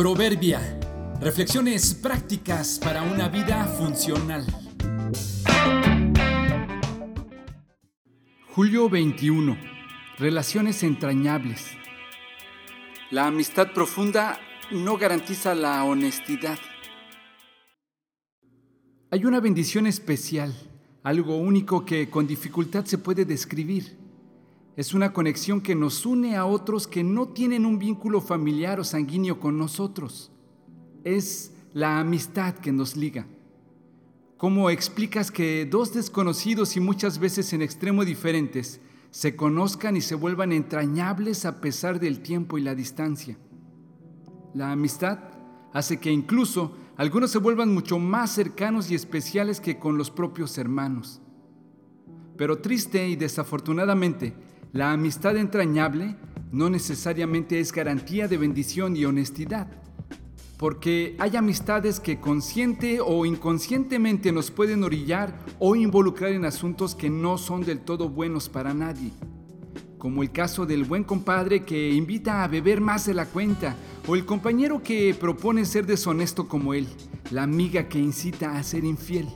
Proverbia. Reflexiones prácticas para una vida funcional. Julio 21. Relaciones entrañables. La amistad profunda no garantiza la honestidad. Hay una bendición especial, algo único que con dificultad se puede describir. Es una conexión que nos une a otros que no tienen un vínculo familiar o sanguíneo con nosotros. Es la amistad que nos liga. ¿Cómo explicas que dos desconocidos y muchas veces en extremo diferentes se conozcan y se vuelvan entrañables a pesar del tiempo y la distancia? La amistad hace que incluso algunos se vuelvan mucho más cercanos y especiales que con los propios hermanos. Pero triste y desafortunadamente, la amistad entrañable no necesariamente es garantía de bendición y honestidad, porque hay amistades que consciente o inconscientemente nos pueden orillar o involucrar en asuntos que no son del todo buenos para nadie, como el caso del buen compadre que invita a beber más de la cuenta, o el compañero que propone ser deshonesto como él, la amiga que incita a ser infiel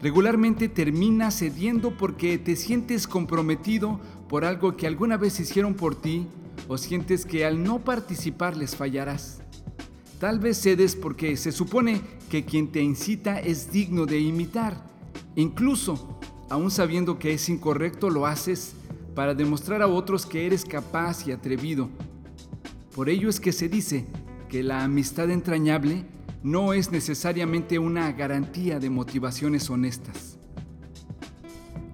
regularmente termina cediendo porque te sientes comprometido por algo que alguna vez hicieron por ti o sientes que al no participar les fallarás. Tal vez cedes porque se supone que quien te incita es digno de imitar. Incluso, aún sabiendo que es incorrecto, lo haces para demostrar a otros que eres capaz y atrevido. Por ello es que se dice que la amistad entrañable no es necesariamente una garantía de motivaciones honestas.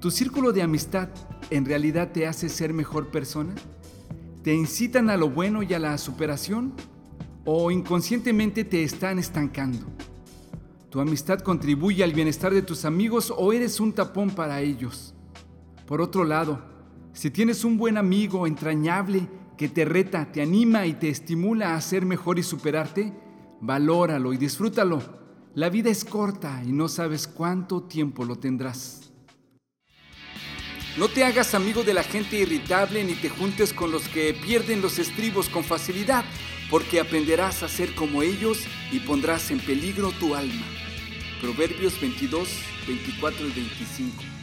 ¿Tu círculo de amistad en realidad te hace ser mejor persona? ¿Te incitan a lo bueno y a la superación? ¿O inconscientemente te están estancando? ¿Tu amistad contribuye al bienestar de tus amigos o eres un tapón para ellos? Por otro lado, si tienes un buen amigo entrañable que te reta, te anima y te estimula a ser mejor y superarte, valóralo y disfrútalo. La vida es corta y no sabes cuánto tiempo lo tendrás. No te hagas amigo de la gente irritable ni te juntes con los que pierden los estribos con facilidad, porque aprenderás a ser como ellos y pondrás en peligro tu alma. Proverbios 22, 24 y 25.